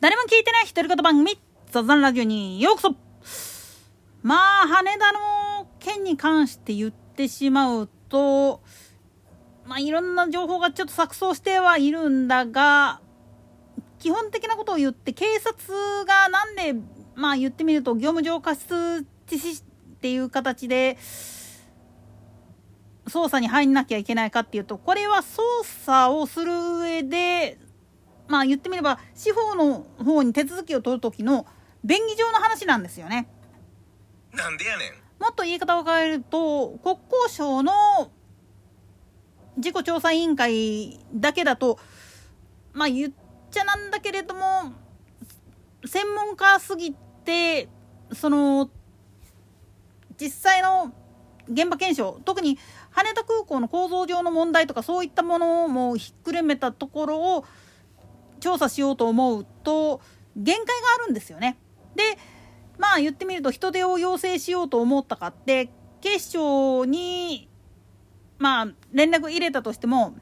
誰も聞いてない独り言番組、雑談ラジオにようこそ。まあ、羽田の件に関して言ってしまうと、まあ、いろんな情報がちょっと錯綜してはいるんだが、基本的なことを言って、警察がなんで、まあ言ってみると、業務上過失致死っていう形で、捜査に入んなきゃいけないかっていうと、これは捜査をする上で、まあ言ってみれば、司法の方に手続きを取る時の便宜上の話なんですよね。なんでやねん。もっと言い方を変えると、国交省の事故調査委員会だけだと、まあ言っちゃなんだけれども、専門家すぎて、その、実際の現場検証、特に羽田空港の構造上の問題とかそういったものもひっくるめたところを調査しようと思うと限界があるんですよね。でまあ言ってみると人手を要請しようと思ったかって警視庁にまあ連絡入れたとしても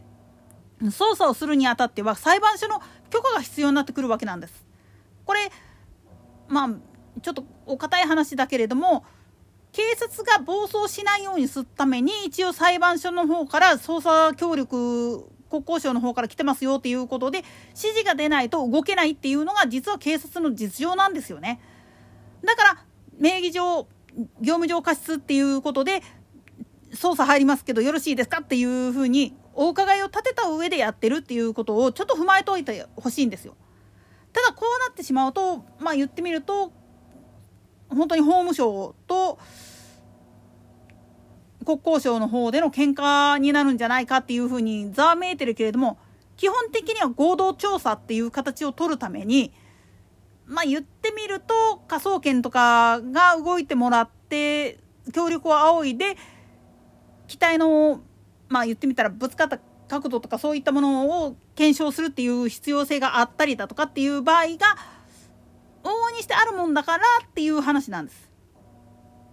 捜査をするにあたっては裁判所の許可が必要になってくるわけなんです。これまあちょっとお堅い話だけれども警察が暴走しないようにするために一応裁判所の方から捜査協力国交省の方から来てますよっていうことで指示が出ないと動けないっていうのが実は警察の実情なんですよね。だから名義上業務上過失っていうことで捜査入りますけどよろしいですかっていうふうにお伺いを立てた上でやってるっていうことをちょっと踏まえておいてほしいんですよ。ただこうなってしまうとまあ言ってみると本当に法務省と国交省の方での喧嘩になるんじゃないかっていうふうにざわめいてるけれども基本的には合同調査っていう形を取るためにまあ言ってみると科捜研とかが動いてもらって協力を仰いで機体のまあ言ってみたらぶつかった角度とかそういったものを検証するっていう必要性があったりだとかっていう場合が往々にしてあるもんだからっていう話なんです。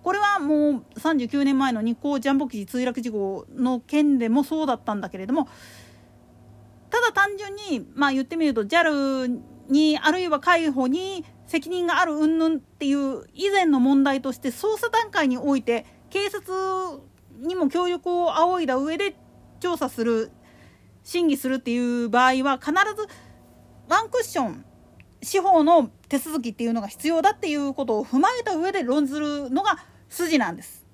これはもう39年前の日航ジャンボ機墜落事故の件でもそうだったんだけれどもただ単純にまあ言ってみると JAL にあるいは海保に責任がある云々っていう以前の問題として捜査段階において警察にも協力を仰いだ上で調査する審議するっていう場合は必ずワンクッション司法の手続きっていうのが必要だっていうことを踏まえた上で論ずるのが筋なんです。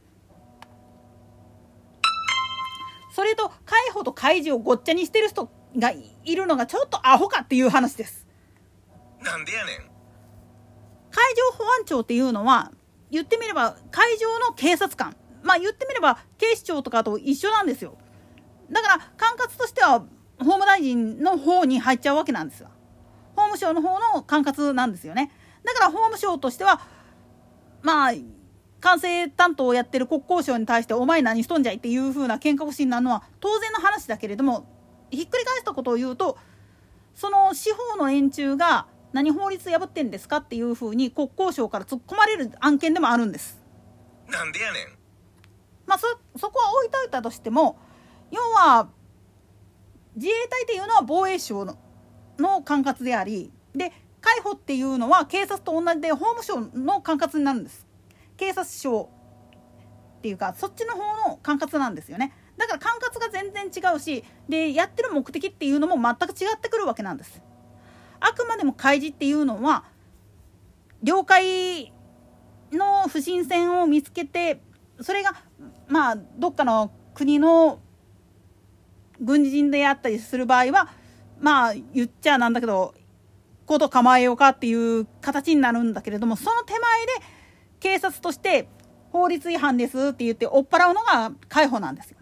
それと海保と海事をごっちゃにしてる人がいるのがちょっとアホかっていう話です。なんでやねん。海上保安庁っていうのは言ってみれば海上の警察官まあ言ってみれば警視庁とかと一緒なんですよ。だから管轄としては法務大臣の方に入っちゃうわけなんですよ。法務省の方の管轄なんですよね。だから法務省としてはまあ管制担当をやってる国交省に対してお前何しとんじゃいっていう風な喧嘩腰になるのは当然の話だけれどもひっくり返したことを言うとその司法の連中が何法律破ってんですかっていう風に国交省から突っ込まれる案件でもあるんです。なんでやねん。まあそそこは置いといたとしても要は自衛隊っていうのは防衛省のの管轄でありで海保っていうのは警察と同じで法務省の管轄になるんです。警察庁っていうかそっちの方の管轄なんですよね。だから管轄が全然違うしでやってる目的っていうのも全く違ってくるわけなんです。あくまでも開示っていうのは領海の不審船を見つけてそれがまあどっかの国の軍人であったりする場合はまあ言っちゃなんだけどこと構えようかっていう形になるんだけれどもその手前で警察として法律違反ですって言って追っ払うのが海保なんですよ。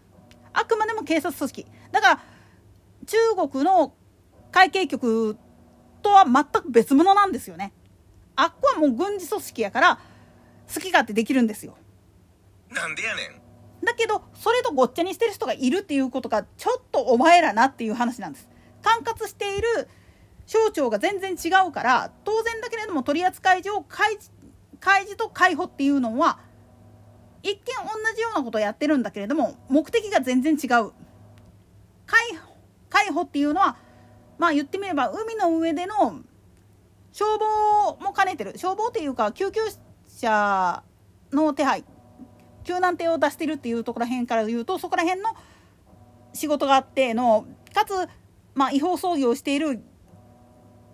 あくまでも警察組織。だから中国の海警局とは全く別物なんですよね。あっこはもう軍事組織やから好き勝手できるんですよ。なんでやねん。だけどそれとごっちゃにしてる人がいるっていうことがちょっとお前らなっていう話なんです。管轄している省庁が全然違うから当然だけれども取扱上開示と解放っていうのは一見同じようなことをやってるんだけれども目的が全然違う。解解放っていうのはまあ言ってみれば海の上での消防も兼ねてる。消防っていうか救急車の手配。救難艇を出してるっていうところらへんから言うとそこら辺の仕事があってのかつ、まあ、違法操業をしている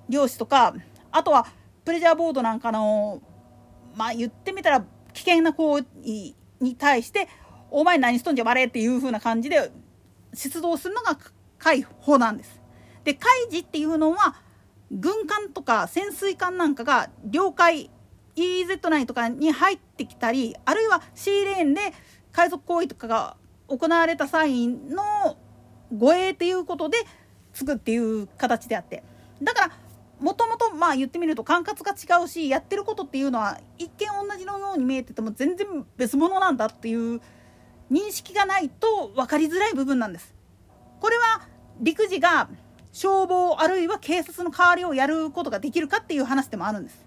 漁師とかあとはプレジャーボードなんかのまあ言ってみたら危険な行為に対して「お前何しとんじゃバレ」っていう風な感じで出動するのが海保なんです。で海事っていうのは軍艦とか潜水艦なんかが領海 EEZ9 とかに入ってきたりあるいはシーレーンで海賊行為とかが行われた際の護衛っていうことでつくっていう形であってだからもともとまあ言ってみると管轄が違うしやってることっていうのは一見同じのように見えてても全然別物なんだっていう認識がないと分かりづらい部分なんです。これは陸自が消防あるいは警察の代わりをやることができるかっていう話でもあるんです。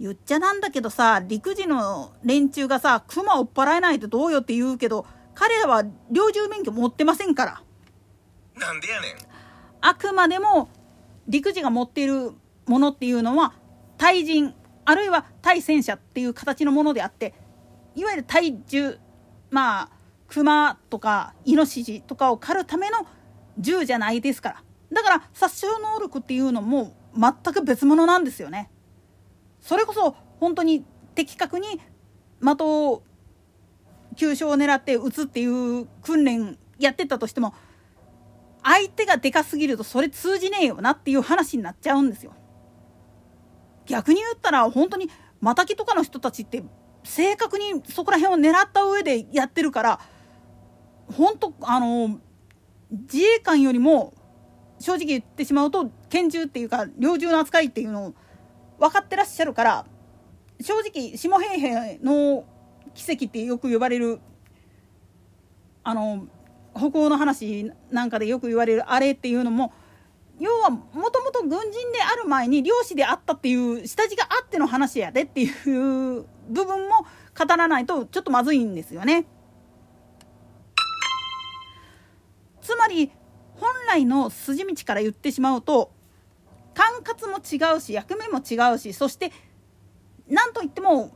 言っちゃなんだけどさ陸自の連中がさ熊追っ払えないとどうよって言うけど彼らは猟銃免許持ってませんからなんでやねんあくまでも陸自が持っているものっていうのは対人あるいは対戦車っていう形のものであっていわゆる対銃まあ熊とかイノシシとかを狩るための銃じゃないですからだから殺傷能力っていうのも全く別物なんですよね。それこそ本当に的確に的を急所を狙って撃つっていう訓練やってたとしても相手がでかすぎるとそれ通じねえよなっていう話になっちゃうんですよ。逆に言ったら本当にマタキとかの人たちって正確にそこら辺を狙った上でやってるから本当あの自衛官よりも正直言ってしまうと拳銃っていうか猟銃の扱いっていうのを分かってらっしゃるから正直下平平の奇跡ってよく呼ばれるあの歩行の話なんかでよく言われるあれっていうのも要はもともと軍人である前に漁師であったっていう下地があっての話やでっていう部分も語らないとちょっとまずいんですよね。つまり本来の筋道から言ってしまうと管轄も違うし役目も違うしそして何といっても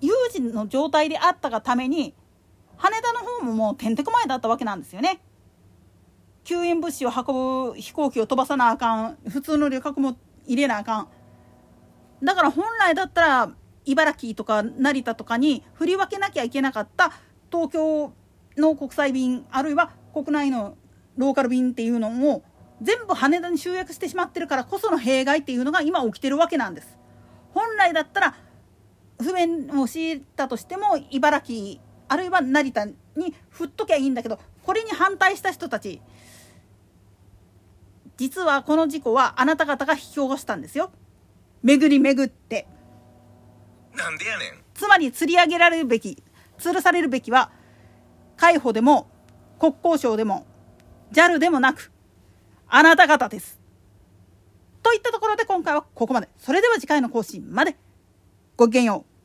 有事の状態であったがために羽田の方ももうてんてこまいだったわけなんですよね。救援物資を運ぶ飛行機を飛ばさなあかん普通の旅客も入れなあかんだから本来だったら茨城とか成田とかに振り分けなきゃいけなかった東京の国際便あるいは国内のローカル便っていうのも全部羽田に集約してしまってるからこその弊害っていうのが今起きてるわけなんです。本来だったら不便を強いたとしても茨城あるいは成田に振っときゃいいんだけどこれに反対した人たち実はこの事故はあなた方が引き起こしたんですよ。巡り巡って。なんでやねん。つまり釣り上げられるべき吊るされるべきは海保でも国交省でも JAL でもなくあなた方です。といったところで今回はここまで。それでは次回の更新まで。ごきげんよう。